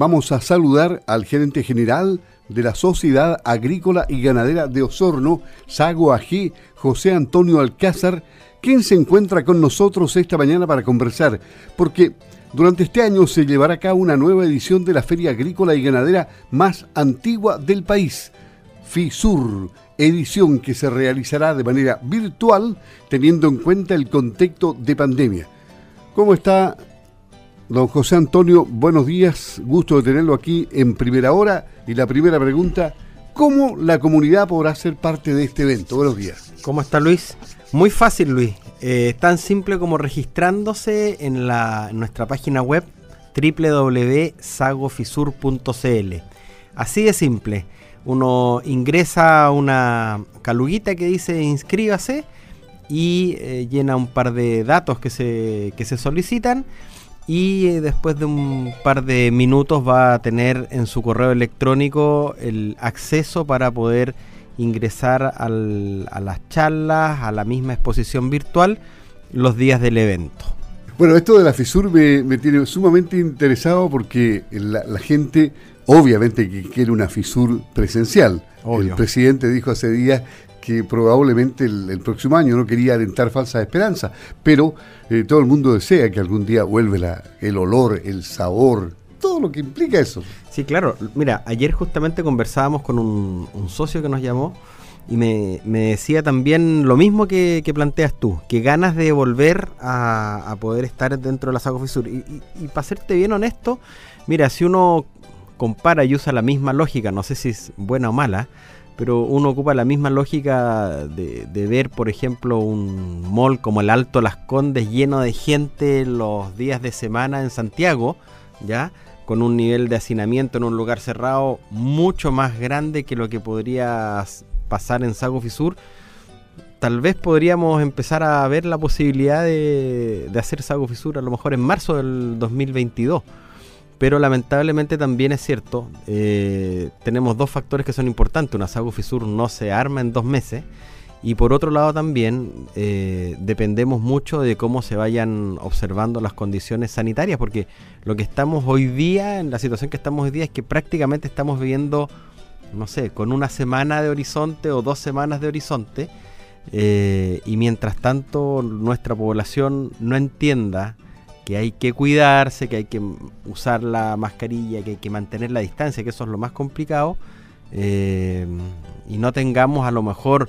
vamos a saludar al gerente general de la Sociedad Agrícola y Ganadera de Osorno, Sago AG, José Antonio Alcázar, quien se encuentra con nosotros esta mañana para conversar, porque durante este año se llevará a cabo una nueva edición de la Feria Agrícola y Ganadera más antigua del país, FISUR, edición que se realizará de manera virtual teniendo en cuenta el contexto de pandemia. ¿Cómo está, don José Antonio? Buenos días, gusto de tenerlo aquí en primera hora. Y la primera pregunta, ¿cómo la comunidad podrá ser parte de este evento? Buenos días. ¿Cómo está Luis? Muy fácil, Luis. Eh, tan simple como registrándose en, la, nuestra página web www.sagofisur.cl. Así de simple uno ingresa una caluguita que dice inscríbase y eh, llena un par de datos que se, que se solicitan y eh, después de un par de minutos va a tener en su correo electrónico el acceso para poder ingresar a las charlas, a la misma exposición virtual los días del evento. Bueno, esto de la FISUR me, tiene sumamente interesado porque la gente obviamente que quiere una FISUR presencial. El presidente dijo hace días que probablemente el, próximo año no quería alentar falsas esperanzas, pero eh, todo el mundo desea que algún día vuelva el olor, el sabor, todo lo que implica eso. Sí, claro. Mira, ayer justamente conversábamos con un, socio que nos llamó y me, decía también lo mismo que, planteas tú, que ganas de volver a, poder estar dentro de la Sago Fisur. y para serte bien honesto, mira, si uno compara y usa la misma lógica, no sé si es buena o mala, pero uno ocupa la misma lógica de, ver, por ejemplo, un mall como el Alto Las Condes lleno de gente los días de semana en Santiago, ¿ya? Con un nivel de hacinamiento en un lugar cerrado mucho más grande que lo que podría pasar en Sago Fisur. Tal vez podríamos empezar a ver la posibilidad de, de hacer Sago Fisur a lo mejor en marzo del 2022 pero lamentablemente también es cierto, eh, tenemos dos factores que son importantes. Una Sago Fisur no se arma en dos meses. Y por otro lado también eh, dependemos mucho de cómo se vayan observando las condiciones sanitarias, porque lo que estamos hoy día, en la situación que estamos hoy día, es que prácticamente estamos viviendo, no sé, con una semana de horizonte o dos semanas de horizonte, eh, y mientras tanto nuestra población no entienda que hay que cuidarse, que hay que usar la mascarilla, que hay que mantener la distancia, que eso es lo más complicado, eh, y no tengamos a lo mejor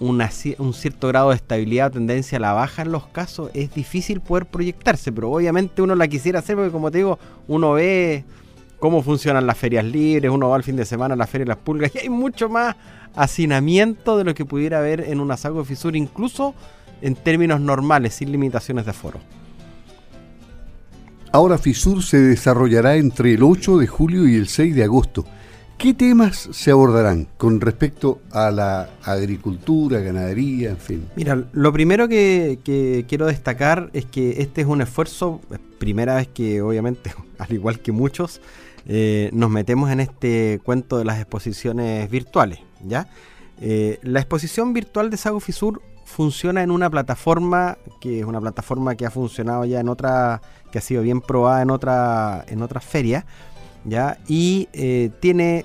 un cierto grado de estabilidad o tendencia a la baja en los casos, es difícil poder proyectarse, pero obviamente uno la quisiera hacer porque como te digo, uno ve cómo funcionan las ferias libres, uno va al fin de semana a la feria de las pulgas y hay mucho más hacinamiento de lo que pudiera haber en una saco de fisura, incluso en términos normales, sin limitaciones de aforo. Ahora FISUR se desarrollará entre el 8 de julio y el 6 de agosto. ¿Qué temas se abordarán con respecto a la agricultura, ganadería, en fin? Mira, lo primero que, quiero destacar es que este es un esfuerzo, primera vez que obviamente, al igual que muchos, eh, nos metemos en este cuento de las exposiciones virtuales, ¿ya? Eh, la exposición virtual de Sago Fisur funciona en una plataforma que es una plataforma que ha funcionado ya en otra, que ha sido bien probada en otra, en otras ferias, ya y eh, tiene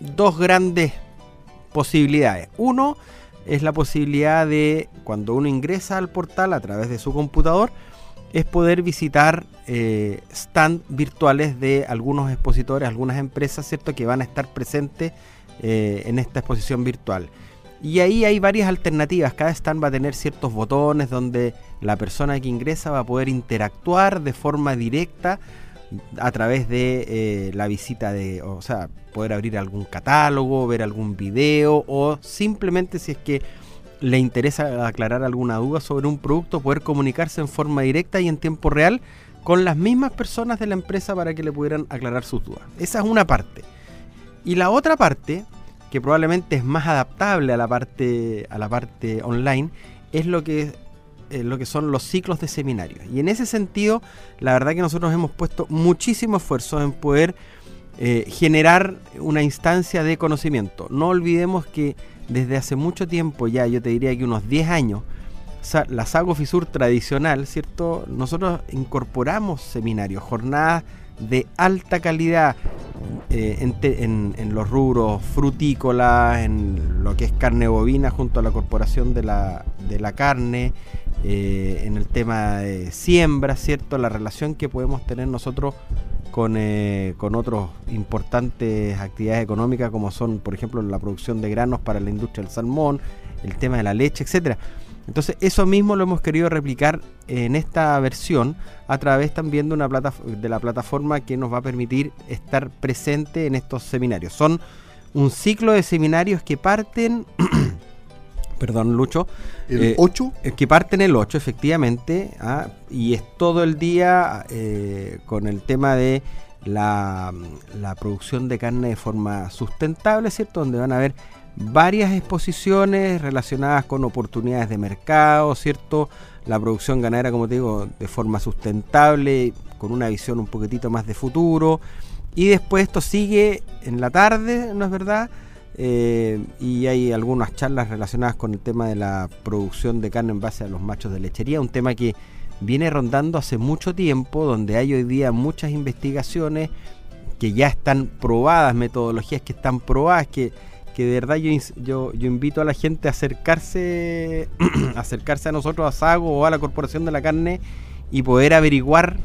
dos grandes posibilidades. Uno es la posibilidad de cuando uno ingresa al portal a través de su computador es poder visitar eh, stand virtuales de algunos expositores, algunas empresas, cierto, que van a estar presentes eh, en esta exposición virtual. Y ahí hay varias alternativas. Cada stand va a tener ciertos botones donde la persona que ingresa va a poder interactuar de forma directa a través de eh, la visita de, o sea, poder abrir algún catálogo, ver algún video o simplemente si es que le interesa aclarar alguna duda sobre un producto, poder comunicarse en forma directa y en tiempo real con las mismas personas de la empresa para que le pudieran aclarar sus dudas. Esa es una parte. Y la otra parte que probablemente es más adaptable a la parte, a la parte online, es lo que, eh, lo que son los ciclos de seminarios. Y en ese sentido, la verdad que nosotros hemos puesto muchísimo esfuerzo en poder eh, generar una instancia de conocimiento. No olvidemos que desde hace mucho tiempo, ya yo te diría que unos 10 años, la Sago Fisur tradicional, ¿cierto? Nosotros incorporamos seminarios, jornadas de alta calidad eh, en, los rubros frutícolas, en lo que es carne bovina junto a la Corporación de la, de la Carne, eh, en el tema de siembra, ¿cierto? La relación que podemos tener nosotros con, eh, con otras importantes actividades económicas como son, por ejemplo, la producción de granos para la industria del salmón, el tema de la leche, etcétera. Entonces eso mismo lo hemos querido replicar en esta versión a través también de, una plata, de la plataforma que nos va a permitir estar presente en estos seminarios. Son un ciclo de seminarios que parten, perdón Lucho, el 8, eh, que parten el 8 efectivamente, ¿ah? y es todo el día eh, con el tema de la, la producción de carne de forma sustentable, ¿cierto? Donde van a haber varias exposiciones relacionadas con oportunidades de mercado, ¿cierto? La producción ganadera, como te digo, de forma sustentable, con una visión un poquitito más de futuro. Y después esto sigue en la tarde, ¿no es verdad? Eh, y hay algunas charlas relacionadas con el tema de la producción de carne en base a los machos de lechería, un tema que viene rondando hace mucho tiempo, donde hay hoy día muchas investigaciones que ya están probadas, metodologías que están probadas, que que de verdad yo, yo, invito a la gente a acercarse, acercarse a nosotros, a Sago o a la Corporación de la Carne y poder averiguar,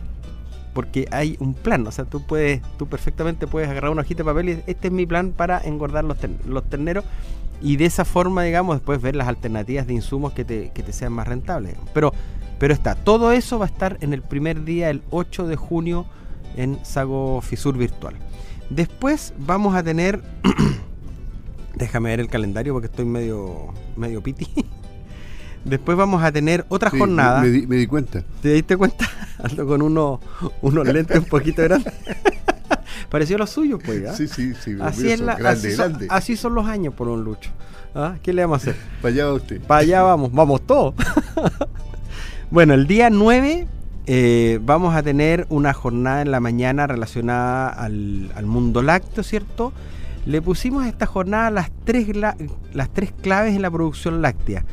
porque hay un plan, o sea, tú puedes, tú perfectamente puedes agarrar una hojita de papel y este es mi plan para engordar los, los terneros y de esa forma, digamos, después ver las alternativas de insumos que te, que te sean más rentables. Pero, pero está, todo eso va a estar en el primer día, el 8 de junio, en Sago Fisur Virtual. Después vamos a tener Déjame ver el calendario porque estoy medio, medio piti. Después vamos a tener otra jornada. Me di, cuenta. ¿Te diste cuenta? Ando con unos, unos lentes un poquito grandes. Pareció lo suyo, pues. ¿ah? Sí, sí, sí. Así, es la, así, son, así, son, los años por un lucho. ¿Ah? ¿Qué le vamos a hacer? Para allá va usted. Para allá vamos, vamos todos. bueno, el día 9 eh, vamos a tener una jornada en la mañana relacionada al, al mundo lácteo, ¿cierto? Le pusimos a esta jornada las tres, las tres claves en la producción láctea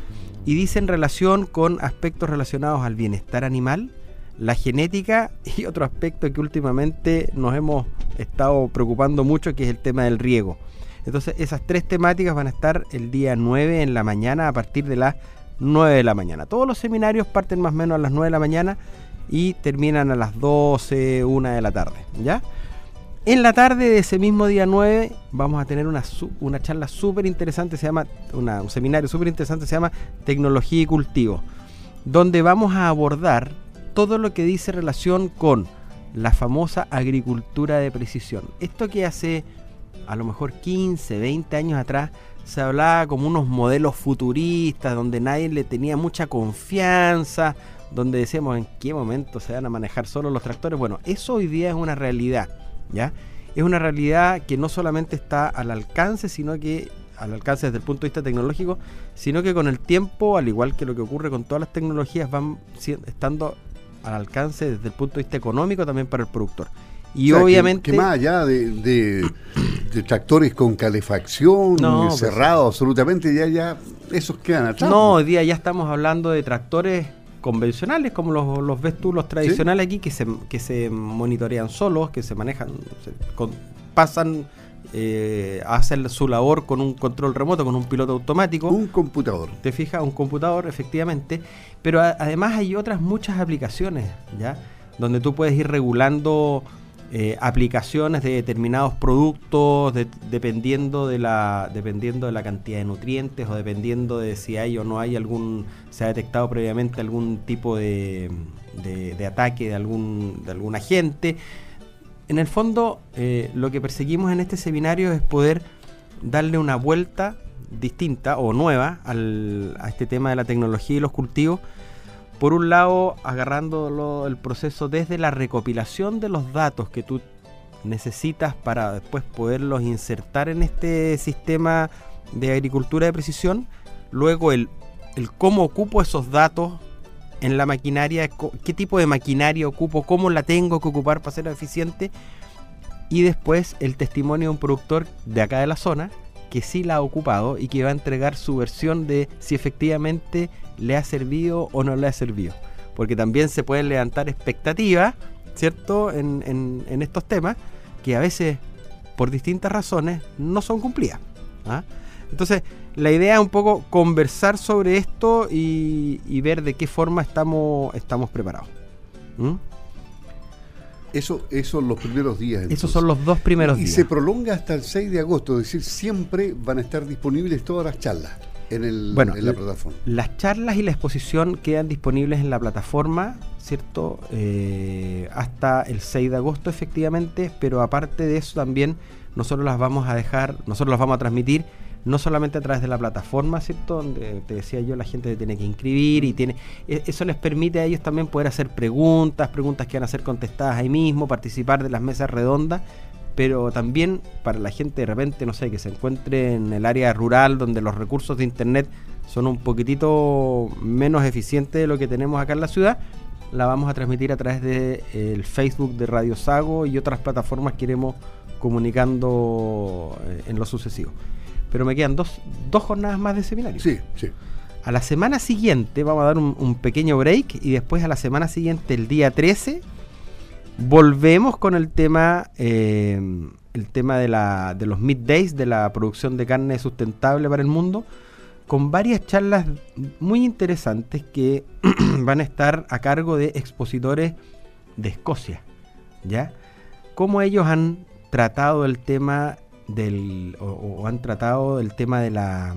y dice en relación con aspectos relacionados al bienestar animal, la genética y otro aspecto que últimamente nos hemos estado preocupando mucho, que es el tema del riego. Entonces esas tres temáticas van a estar el día 9 en la mañana a partir de las 9 de la mañana. Todos los seminarios parten más o menos a las 9 de la mañana y terminan a las 12, 1 de la tarde. ¿Ya? En la tarde de ese mismo día 9 vamos a tener una, una charla súper interesante, se llama, un seminario súper interesante, se llama Tecnología y Cultivo, donde vamos a abordar todo lo que dice relación con la famosa agricultura de precisión. Esto que hace a lo mejor 15, 20 años atrás se hablaba como unos modelos futuristas, donde nadie le tenía mucha confianza, donde decíamos en qué momento se van a manejar solo los tractores. Bueno, eso hoy día es una realidad. ¿Ya? Es una realidad que no solamente está al alcance, sino que al alcance desde el punto de vista tecnológico, sino que con el tiempo, al igual que lo que ocurre con todas las tecnologías, van estando al alcance desde el punto de vista económico también para el productor. Y obviamente. Que, más allá de, tractores con calefacción, pues, cerrados, absolutamente, ya, ya esos quedan atrás. No, hoy día ya estamos hablando de tractores convencionales, como los, ves tú, los tradicionales aquí, que se, que se monitorean solos, que se manejan, pasan eh, a hacer su labor con un control remoto, con un piloto automático. Un computador. Te fijas, un computador, efectivamente. Pero además hay otras muchas aplicaciones, ¿ya? Donde tú puedes ir regulando eh, aplicaciones de determinados productos dependiendo de la dependiendo de la cantidad de nutrientes o dependiendo de si hay o no hay algún se ha detectado previamente algún tipo de, de, ataque de algún de algún agente. En el fondo eh, lo que perseguimos en este seminario es poder darle una vuelta distinta o nueva al, a este tema de la tecnología y los cultivos por un lado, agarrando el proceso desde la recopilación de los datos que tú necesitas para después poderlos insertar en este sistema de agricultura de precisión. Luego el, el cómo ocupo esos datos en la maquinaria, qué tipo de maquinaria ocupo, cómo la tengo que ocupar para ser eficiente. Y después el testimonio de un productor de acá de la zona que sí la ha ocupado y que va a entregar su versión de si efectivamente le ha servido o no le ha servido. Porque también se pueden levantar expectativas ¿cierto?, en, estos temas que a veces, por distintas razones, no son cumplidas. ¿ah? Entonces, la idea es un poco conversar sobre esto y, ver de qué forma estamos, estamos preparados. Eso, son los primeros días. Esos son los dos primeros días. Y se prolonga hasta el 6 de agosto, es decir, siempre van a estar disponibles todas las charlas en, el, en la plataforma. Las charlas y la exposición quedan disponibles en la plataforma, ¿cierto? Eh, hasta el 6 de agosto, efectivamente, pero aparte de eso también nosotros las vamos a dejar, nosotros las vamos a transmitir no solamente a través de la plataforma, ¿cierto? Donde te decía yo, la gente tiene que inscribir y tiene. E, eso les permite a ellos también poder hacer preguntas, preguntas que van a ser contestadas ahí mismo, participar de las mesas redondas, pero también para la gente de repente, no sé, que se encuentre en el área rural donde los recursos de internet son un poquitito menos eficientes de lo que tenemos acá en la ciudad, la vamos a transmitir a través del de, Facebook de Radio Sago y otras plataformas que iremos comunicando eh, en lo sucesivo pero me quedan dos, dos jornadas más de seminario. Sí, sí. A la semana siguiente vamos a dar un, pequeño break y después a la semana siguiente, el día 13, volvemos con el tema, eh, el tema de, la, de los middays, de la producción de carne sustentable para el mundo, con varias charlas muy interesantes que van a estar a cargo de expositores de Escocia, ¿ya? Cómo ellos han tratado el tema del, o, han tratado el tema de la,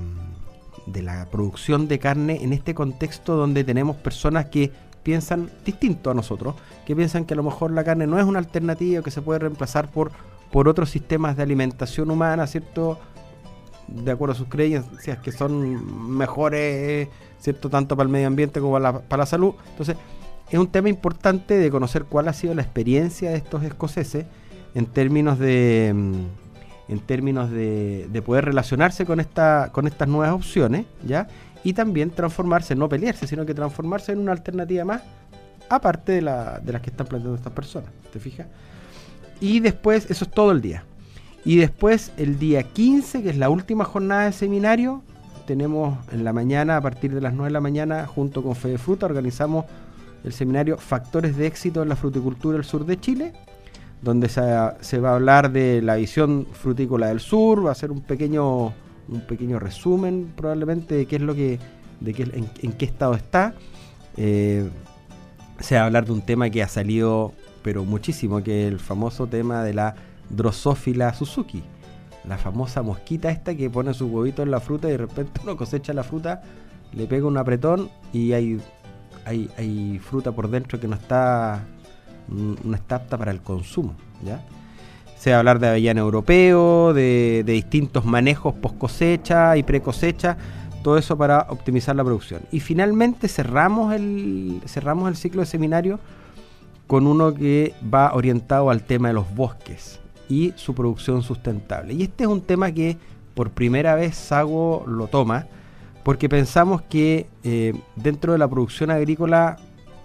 de la producción de carne en este contexto donde tenemos personas que piensan distinto a nosotros, que piensan que a lo mejor la carne no es una alternativa que se puede reemplazar por, por otros sistemas de alimentación humana, ¿cierto? De acuerdo a sus creencias, que son mejores, ¿cierto? Tanto para el medio ambiente como para la, para la salud. Entonces, es un tema importante de conocer cuál ha sido la experiencia de estos escoceses en términos de en términos de, poder relacionarse con, esta, con estas nuevas opciones, ¿ya? Y también transformarse, no pelearse, sino que transformarse en una alternativa más, aparte de, la, de las que están planteando estas personas, ¿te fijas? Y después, eso es todo el día. Y después, el día 15, que es la última jornada de seminario, tenemos en la mañana, a partir de las 9 de la mañana, junto con Fede Fruta, organizamos el seminario Factores de éxito en la fruticultura del sur de Chile, donde se, va a hablar de la visión frutícola del sur, va a ser un pequeño, un pequeño resumen probablemente de qué es lo que, de qué, en, qué estado está. Eh, se va a hablar de un tema que ha salido pero muchísimo, que es el famoso tema de la Drosophila Suzuki. La famosa mosquita esta que pone su huevito en la fruta y de repente uno cosecha la fruta, le pega un apretón y hay, hay, hay fruta por dentro que no está no está apta para el consumo. ¿ya? Se hablar de avellano europeo, de, distintos manejos post cosecha y pre cosecha, todo eso para optimizar la producción. Y finalmente cerramos el, cerramos el ciclo de seminario con uno que va orientado al tema de los bosques y su producción sustentable. Y este es un tema que por primera vez Sago lo toma porque pensamos que eh, dentro de la producción agrícola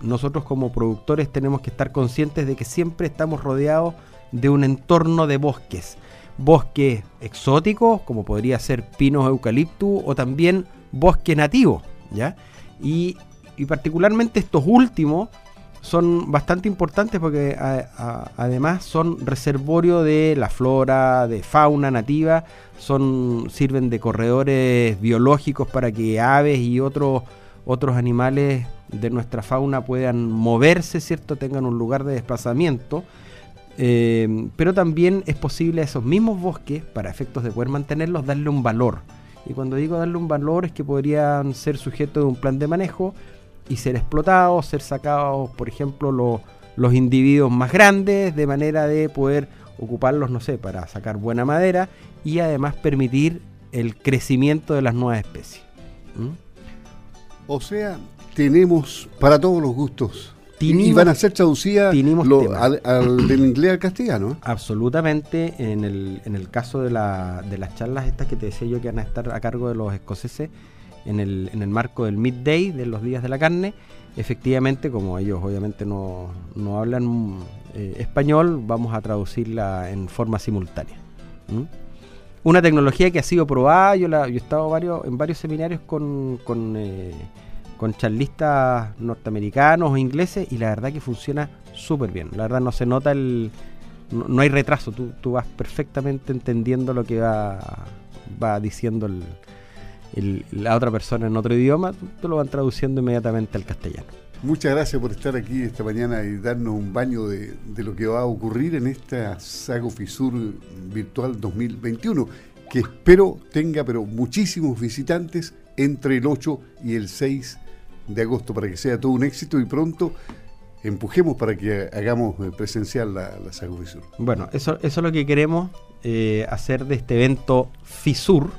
nosotros como productores tenemos que estar conscientes de que siempre estamos rodeados de un entorno de bosques. Bosques exóticos, como podría ser pinos eucaliptus, o también bosque nativo, ¿ya? Y, particularmente estos últimos son bastante importantes porque además son reservorio de la flora, de fauna nativa, son, sirven de corredores biológicos para que aves y otros, otros animales de nuestra fauna puedan moverse, ¿cierto? Tengan un lugar de desplazamiento. Eh, pero también es posible a esos mismos bosques, para efectos de poder mantenerlos, darle un valor. Y cuando digo darle un valor es que podrían ser sujetos de un plan de manejo y ser explotados, ser sacados, por ejemplo, los individuos más grandes, de manera de poder ocuparlos, no sé, para sacar buena madera y además permitir el crecimiento de las nuevas especies. O sea, tenemos para todos los gustos. y van a ser traducidas al, del inglés al castellano. Absolutamente. En el, en el caso de, la, de las charlas estas que te decía yo que van a estar a cargo de los escoceses en el, en el marco del midday, de los días de la carne, efectivamente, como ellos obviamente no, no hablan eh, español, vamos a traducirla en forma simultánea. Una tecnología que ha sido probada, yo, he estado varios, en varios seminarios con, con eh, con charlistas norteamericanos o ingleses y la verdad que funciona súper bien. La verdad no se nota el... No, hay retraso, tú, tú, vas perfectamente entendiendo lo que va, va diciendo la otra persona en otro idioma, tú lo vas traduciendo inmediatamente al castellano. Muchas gracias por estar aquí esta mañana y darnos un baño de, lo que va a ocurrir en esta Sago Fisur Virtual 2021, que espero tenga pero muchísimos visitantes entre el 8 y el 6 de agosto para que sea todo un éxito y pronto empujemos para que hagamos presencial la, la Sago Fisur. Bueno, eso, eso es lo que queremos eh, hacer de este evento Fisur,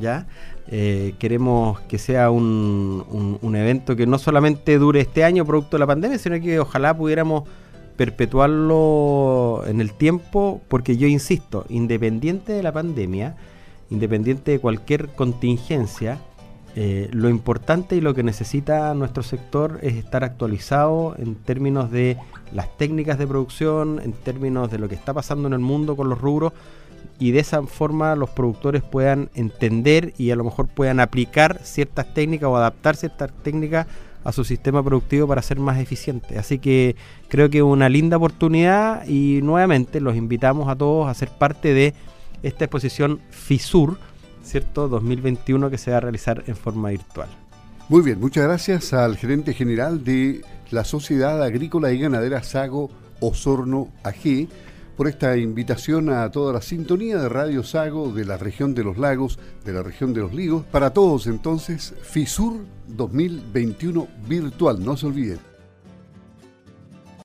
¿ya? Eh, queremos que sea un, un, evento que no solamente dure este año producto de la pandemia, sino que ojalá pudiéramos perpetuarlo en el tiempo, porque yo insisto, independiente de la pandemia, independiente de cualquier contingencia, eh, lo importante y lo que necesita nuestro sector es estar actualizado en términos de las técnicas de producción, en términos de lo que está pasando en el mundo con los rubros, y de esa forma los productores puedan entender y a lo mejor puedan aplicar ciertas técnicas o adaptar ciertas técnicas a su sistema productivo para ser más eficiente. Así que creo que es una linda oportunidad y nuevamente los invitamos a todos a ser parte de esta exposición FISUR, ¿cierto? 2021 que se va a realizar en forma virtual. Muy bien, muchas gracias al gerente general de la Sociedad Agrícola y Ganadera Sago Osorno AG por esta invitación a toda la sintonía de Radio Sago de la región de los lagos, de la región de los ligos. Para todos entonces, FISUR 2021 virtual, no se olviden.